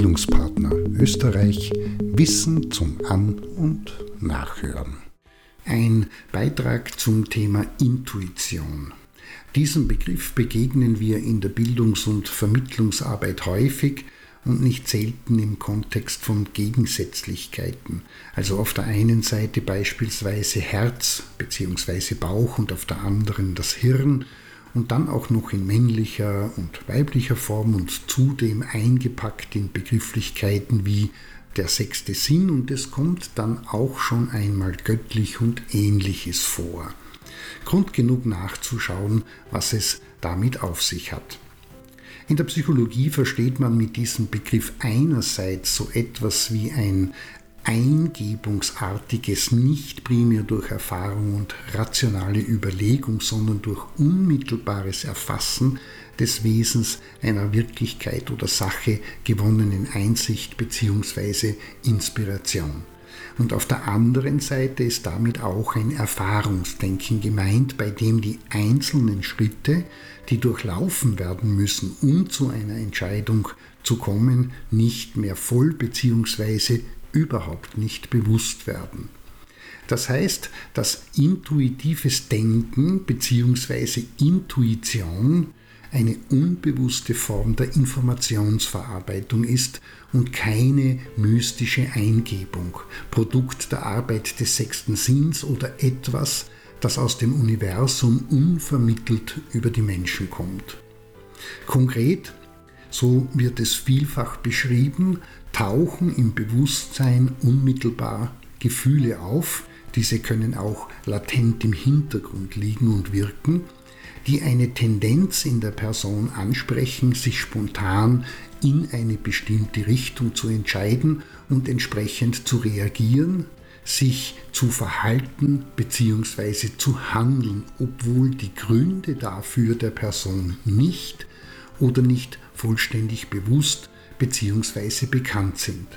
Bildungspartner Österreich Wissen zum An- und Nachhören. Ein Beitrag zum Thema Intuition. Diesem Begriff begegnen wir in der Bildungs- und Vermittlungsarbeit häufig und nicht selten im Kontext von Gegensätzlichkeiten. Also auf der einen Seite beispielsweise Herz bzw. Bauch und auf der anderen das Hirn und dann auch noch in männlicher und weiblicher Form und zudem eingepackt in Begrifflichkeiten wie der sechste Sinn und es kommt dann auch schon einmal göttlich und ähnliches vor. Grund genug nachzuschauen, was es damit auf sich hat. In der Psychologie versteht man mit diesem Begriff einerseits so etwas wie ein eingebungsartiges, nicht primär durch Erfahrung und rationale Überlegung, sondern durch unmittelbares Erfassen des Wesens einer Wirklichkeit oder Sache gewonnenen Einsicht bzw. Inspiration. Und auf der anderen Seite ist damit auch ein Erfahrungsdenken gemeint, bei dem die einzelnen Schritte, die durchlaufen werden müssen, um zu einer Entscheidung zu kommen, nicht mehr voll bzw. überhaupt nicht bewusst werden. Das heißt, dass intuitives Denken bzw. Intuition eine unbewusste Form der Informationsverarbeitung ist und keine mystische Eingebung, Produkt der Arbeit des sechsten Sinns oder etwas, das aus dem Universum unvermittelt über die Menschen kommt. Konkret, so wird es vielfach beschrieben, tauchen im Bewusstsein unmittelbar Gefühle auf, diese können auch latent im Hintergrund liegen und wirken, die eine Tendenz in der Person ansprechen, sich spontan in eine bestimmte Richtung zu entscheiden und entsprechend zu reagieren, sich zu verhalten bzw. zu handeln, obwohl die Gründe dafür der Person nicht oder nicht vollständig bewusst bzw. bekannt sind.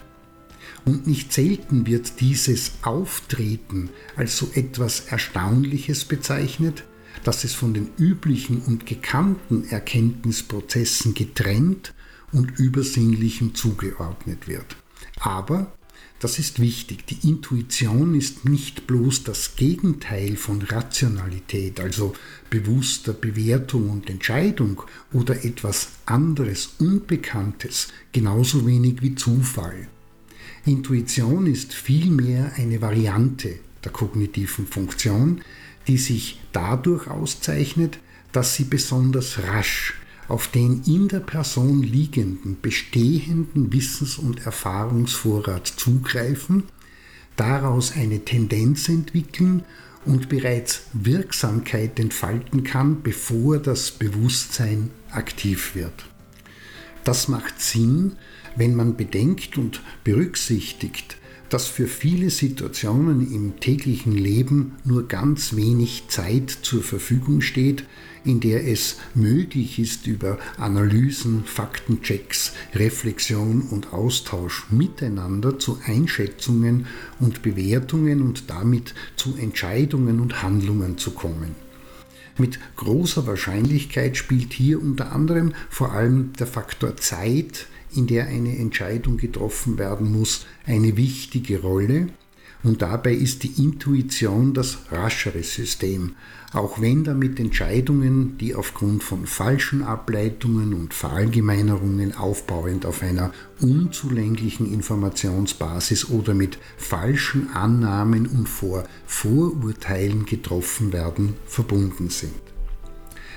Und nicht selten wird dieses Auftreten als so etwas Erstaunliches bezeichnet, dass es von den üblichen und gekannten Erkenntnisprozessen getrennt und übersinnlichem zugeordnet wird. Aber, das ist wichtig, die Intuition ist nicht bloß das Gegenteil von Rationalität, also bewusster Bewertung und Entscheidung oder etwas anderes, Unbekanntes, genauso wenig wie Zufall. Intuition ist vielmehr eine Variante der kognitiven Funktion, die sich dadurch auszeichnet, dass sie besonders rasch auf den in der Person liegenden, bestehenden Wissens- und Erfahrungsvorrat zugreifen, daraus eine Tendenz entwickeln und bereits Wirksamkeit entfalten kann, bevor das Bewusstsein aktiv wird. Das macht Sinn, wenn man bedenkt und berücksichtigt, dass für viele Situationen im täglichen Leben nur ganz wenig Zeit zur Verfügung steht, in der es möglich ist, über Analysen, Faktenchecks, Reflexion und Austausch miteinander zu Einschätzungen und Bewertungen und damit zu Entscheidungen und Handlungen zu kommen. Mit großer Wahrscheinlichkeit spielt hier unter anderem vor allem der Faktor Zeit in der eine Entscheidung getroffen werden muss, eine wichtige Rolle. Und dabei ist die Intuition das raschere System, auch wenn damit Entscheidungen, die aufgrund von falschen Ableitungen und Verallgemeinerungen aufbauend auf einer unzulänglichen Informationsbasis oder mit falschen Annahmen und vor Vorurteilen getroffen werden, verbunden sind.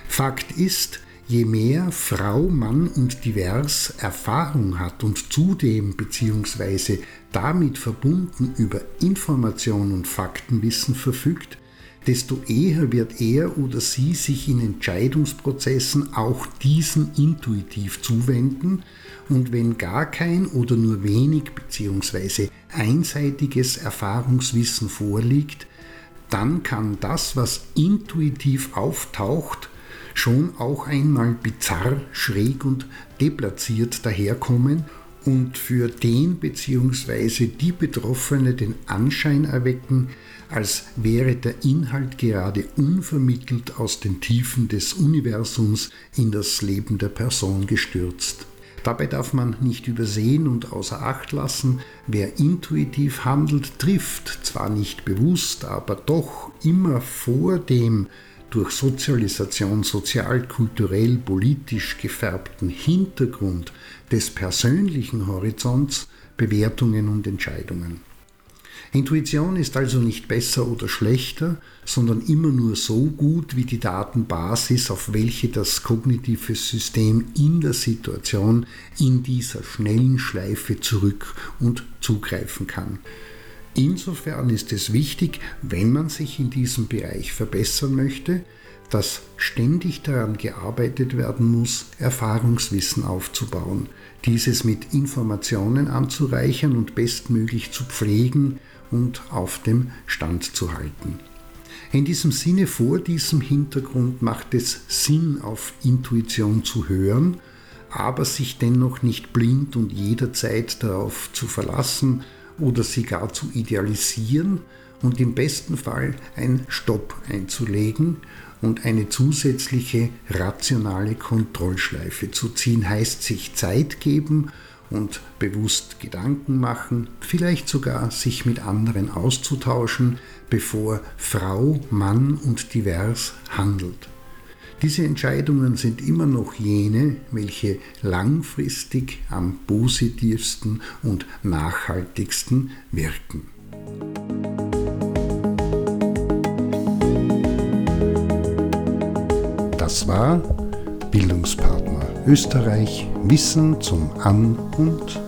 Fakt ist, je mehr Frau, Mann und divers Erfahrung hat und zudem bzw. damit verbunden über Information und Faktenwissen verfügt, desto eher wird er oder sie sich in Entscheidungsprozessen auch diesen intuitiv zuwenden und wenn gar kein oder nur wenig bzw. einseitiges Erfahrungswissen vorliegt, dann kann das, was intuitiv auftaucht, schon auch einmal bizarr, schräg und deplatziert daherkommen und für den bzw. die Betroffene den Anschein erwecken, als wäre der Inhalt gerade unvermittelt aus den Tiefen des Universums in das Leben der Person gestürzt. Dabei darf man nicht übersehen und außer Acht lassen, wer intuitiv handelt, trifft, zwar nicht bewusst, aber doch immer vor dem durch Sozialisation sozial, kulturell, politisch gefärbten Hintergrund des persönlichen Horizonts Bewertungen und Entscheidungen. Intuition ist also nicht besser oder schlechter, sondern immer nur so gut wie die Datenbasis, auf welche das kognitive System in der Situation in dieser schnellen Schleife zurück und zugreifen kann. Insofern ist es wichtig, wenn man sich in diesem Bereich verbessern möchte, dass ständig daran gearbeitet werden muss, Erfahrungswissen aufzubauen, dieses mit Informationen anzureichern und bestmöglich zu pflegen und auf dem Stand zu halten. In diesem Sinne, vor diesem Hintergrund macht es Sinn, auf Intuition zu hören, aber sich dennoch nicht blind und jederzeit darauf zu verlassen oder sie gar zu idealisieren und im besten Fall ein Stopp einzulegen und eine zusätzliche rationale Kontrollschleife zu ziehen, heißt sich Zeit geben und bewusst Gedanken machen, vielleicht sogar sich mit anderen auszutauschen, bevor Frau, Mann und divers handelt. Diese Entscheidungen sind immer noch jene, welche langfristig am positivsten und nachhaltigsten wirken. Das war Bildungspartner Österreich Wissen zum An- und